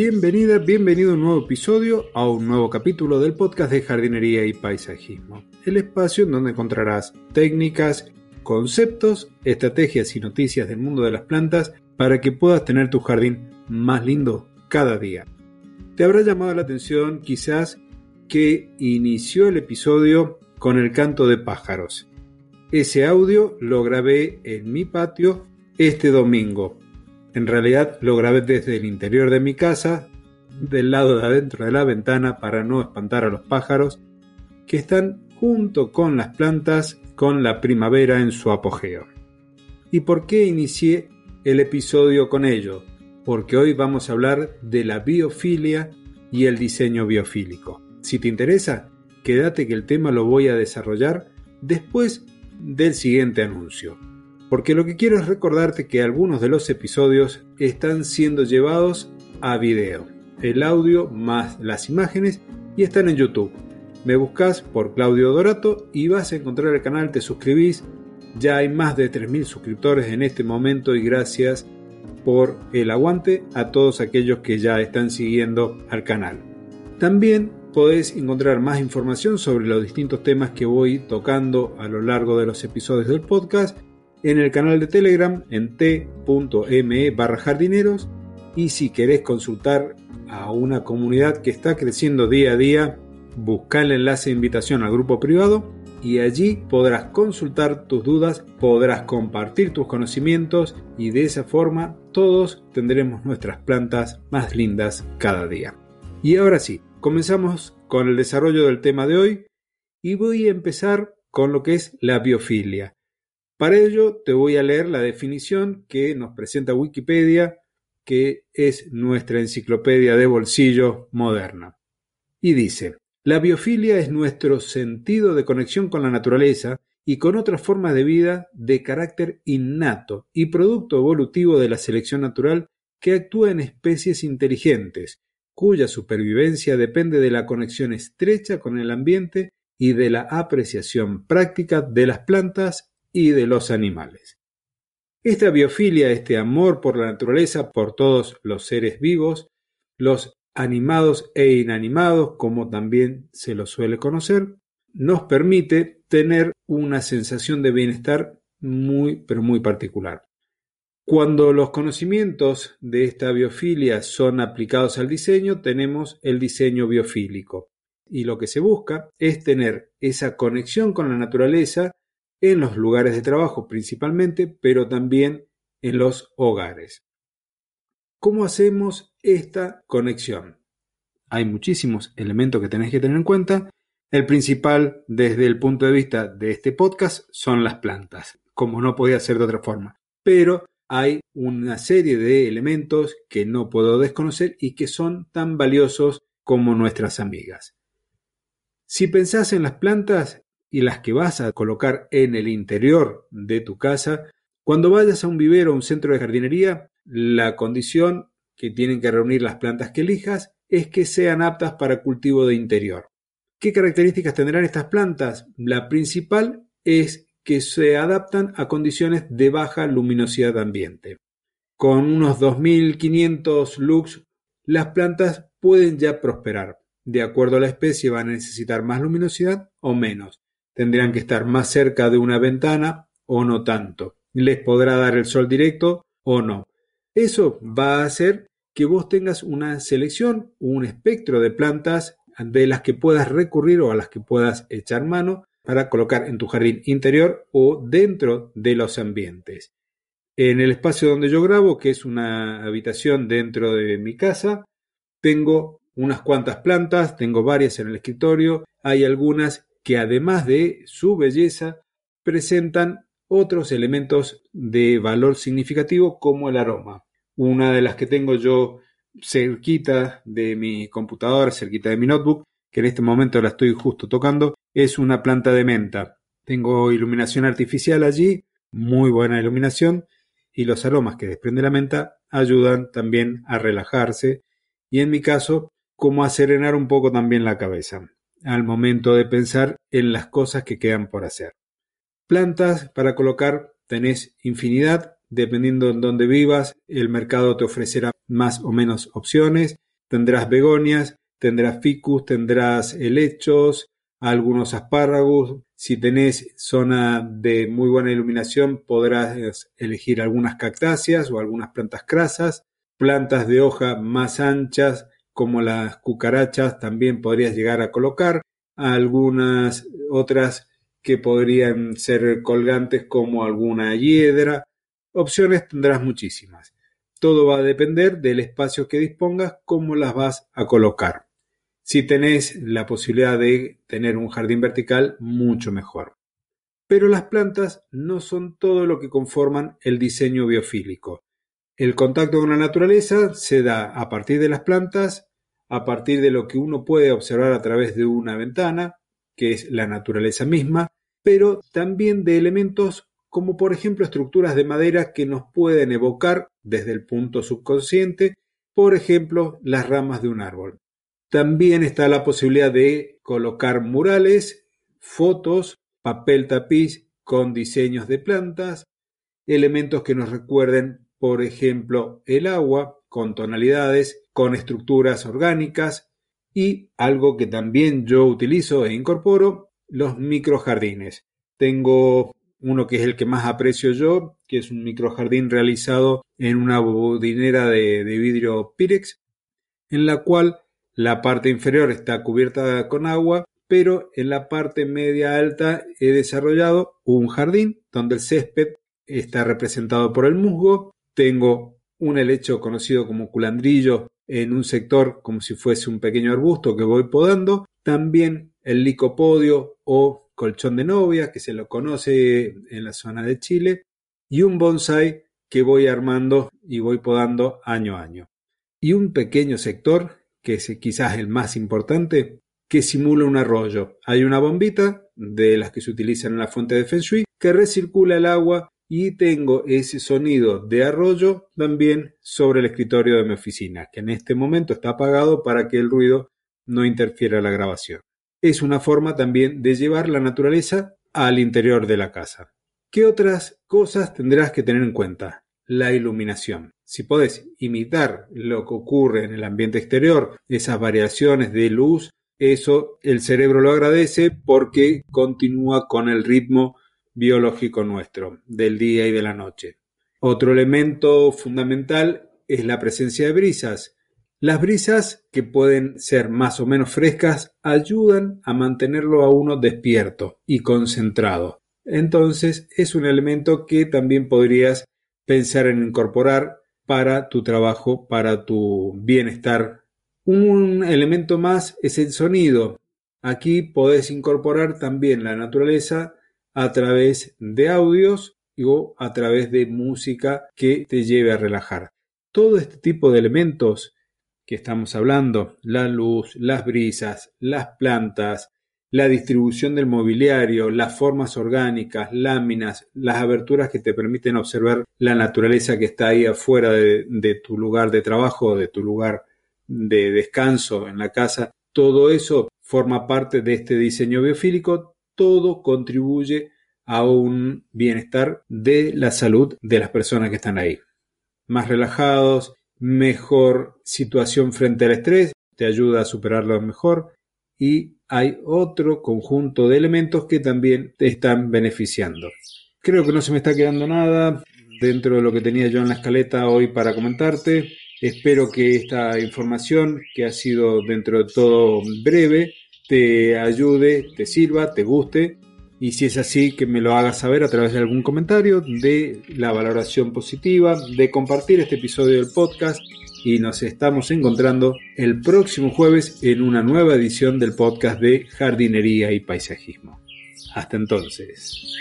Bienvenida, bienvenido a un nuevo episodio, a un nuevo capítulo del podcast de jardinería y paisajismo. El espacio en donde encontrarás técnicas, conceptos, estrategias y noticias del mundo de las plantas para que puedas tener tu jardín más lindo cada día. Te habrá llamado la atención quizás que inició el episodio con el canto de pájaros. Ese audio lo grabé en mi patio este domingo. En realidad lo grabé desde el interior de mi casa, del lado de adentro de la ventana para no espantar a los pájaros, que están junto con las plantas con la primavera en su apogeo. ¿Y por qué inicié el episodio con ello? Porque hoy vamos a hablar de la biofilia y el diseño biofílico. Si te interesa, quédate que el tema lo voy a desarrollar después del siguiente anuncio porque lo que quiero es recordarte que algunos de los episodios están siendo llevados a video, el audio más las imágenes y están en YouTube. Me buscas por Claudio Dorato y vas a encontrar el canal, te suscribís. Ya hay más de 3.000 suscriptores en este momento y gracias por el aguante a todos aquellos que ya están siguiendo al canal. También podés encontrar más información sobre los distintos temas que voy tocando a lo largo de los episodios del podcast en el canal de Telegram en t.me barra jardineros y si querés consultar a una comunidad que está creciendo día a día, busca el enlace de invitación al grupo privado y allí podrás consultar tus dudas, podrás compartir tus conocimientos y de esa forma todos tendremos nuestras plantas más lindas cada día. Y ahora sí, comenzamos con el desarrollo del tema de hoy y voy a empezar con lo que es la biofilia. Para ello te voy a leer la definición que nos presenta Wikipedia, que es nuestra enciclopedia de bolsillo moderna. Y dice, la biofilia es nuestro sentido de conexión con la naturaleza y con otras formas de vida de carácter innato y producto evolutivo de la selección natural que actúa en especies inteligentes, cuya supervivencia depende de la conexión estrecha con el ambiente y de la apreciación práctica de las plantas y de los animales. Esta biofilia, este amor por la naturaleza, por todos los seres vivos, los animados e inanimados, como también se los suele conocer, nos permite tener una sensación de bienestar muy, pero muy particular. Cuando los conocimientos de esta biofilia son aplicados al diseño, tenemos el diseño biofílico. Y lo que se busca es tener esa conexión con la naturaleza en los lugares de trabajo principalmente, pero también en los hogares. ¿Cómo hacemos esta conexión? Hay muchísimos elementos que tenéis que tener en cuenta. El principal desde el punto de vista de este podcast son las plantas, como no podía ser de otra forma. Pero hay una serie de elementos que no puedo desconocer y que son tan valiosos como nuestras amigas. Si pensás en las plantas, y las que vas a colocar en el interior de tu casa, cuando vayas a un vivero o un centro de jardinería, la condición que tienen que reunir las plantas que elijas es que sean aptas para cultivo de interior. ¿Qué características tendrán estas plantas? La principal es que se adaptan a condiciones de baja luminosidad ambiente. Con unos 2500 lux, las plantas pueden ya prosperar. De acuerdo a la especie van a necesitar más luminosidad o menos tendrían que estar más cerca de una ventana o no tanto. Les podrá dar el sol directo o no. Eso va a hacer que vos tengas una selección, un espectro de plantas de las que puedas recurrir o a las que puedas echar mano para colocar en tu jardín interior o dentro de los ambientes. En el espacio donde yo grabo, que es una habitación dentro de mi casa, tengo unas cuantas plantas, tengo varias en el escritorio, hay algunas que además de su belleza, presentan otros elementos de valor significativo como el aroma. Una de las que tengo yo cerquita de mi computadora, cerquita de mi notebook, que en este momento la estoy justo tocando, es una planta de menta. Tengo iluminación artificial allí, muy buena iluminación, y los aromas que desprende la menta ayudan también a relajarse y en mi caso como a serenar un poco también la cabeza al momento de pensar en las cosas que quedan por hacer. Plantas para colocar tenés infinidad, dependiendo en dónde vivas, el mercado te ofrecerá más o menos opciones. tendrás begonias, tendrás ficus, tendrás helechos, algunos espárragos. Si tenés zona de muy buena iluminación, podrás elegir algunas cactáceas o algunas plantas crasas. Plantas de hoja más anchas, como las cucarachas, también podrías llegar a colocar. Algunas otras que podrían ser colgantes, como alguna hiedra. Opciones tendrás muchísimas. Todo va a depender del espacio que dispongas, cómo las vas a colocar. Si tenés la posibilidad de tener un jardín vertical, mucho mejor. Pero las plantas no son todo lo que conforman el diseño biofílico. El contacto con la naturaleza se da a partir de las plantas, a partir de lo que uno puede observar a través de una ventana, que es la naturaleza misma, pero también de elementos como por ejemplo estructuras de madera que nos pueden evocar desde el punto subconsciente, por ejemplo, las ramas de un árbol. También está la posibilidad de colocar murales, fotos, papel tapiz con diseños de plantas, elementos que nos recuerden, por ejemplo, el agua con tonalidades, con estructuras orgánicas y algo que también yo utilizo e incorporo, los microjardines. Tengo uno que es el que más aprecio yo, que es un microjardín realizado en una bodinera de, de vidrio Pirex, en la cual la parte inferior está cubierta con agua, pero en la parte media alta he desarrollado un jardín donde el césped está representado por el musgo. Tengo un helecho conocido como culandrillo en un sector como si fuese un pequeño arbusto que voy podando. También el licopodio o colchón de novia, que se lo conoce en la zona de Chile. Y un bonsai que voy armando y voy podando año a año. Y un pequeño sector que es quizás el más importante, que simula un arroyo. Hay una bombita de las que se utilizan en la fuente de Feng Shui que recircula el agua y tengo ese sonido de arroyo también sobre el escritorio de mi oficina, que en este momento está apagado para que el ruido no interfiera la grabación. Es una forma también de llevar la naturaleza al interior de la casa. ¿Qué otras cosas tendrás que tener en cuenta? La iluminación. Si podés imitar lo que ocurre en el ambiente exterior, esas variaciones de luz, eso el cerebro lo agradece porque continúa con el ritmo biológico nuestro del día y de la noche. Otro elemento fundamental es la presencia de brisas. Las brisas, que pueden ser más o menos frescas, ayudan a mantenerlo a uno despierto y concentrado. Entonces es un elemento que también podrías pensar en incorporar para tu trabajo, para tu bienestar. Un elemento más es el sonido. Aquí podés incorporar también la naturaleza a través de audios o a través de música que te lleve a relajar. Todo este tipo de elementos que estamos hablando, la luz, las brisas, las plantas, la distribución del mobiliario, las formas orgánicas, láminas, las aberturas que te permiten observar la naturaleza que está ahí afuera de, tu lugar de trabajo, de tu lugar de descanso en la casa, todo eso forma parte de este diseño biofílico, todo contribuye a un bienestar de la salud de las personas que están ahí. Más relajados, mejor situación frente al estrés, te ayuda a superarlo mejor y hay otro conjunto de elementos que también te están beneficiando. Creo que no se me está quedando nada dentro de lo que tenía yo en la escaleta hoy para comentarte. Espero que esta información, que ha sido dentro de todo breve, te ayude, te sirva, te guste. Y si es así, que me lo hagas saber a través de algún comentario, de la valoración positiva, de compartir este episodio del podcast y nos estamos encontrando el próximo jueves en una nueva edición del podcast de jardinería y paisajismo. Hasta entonces.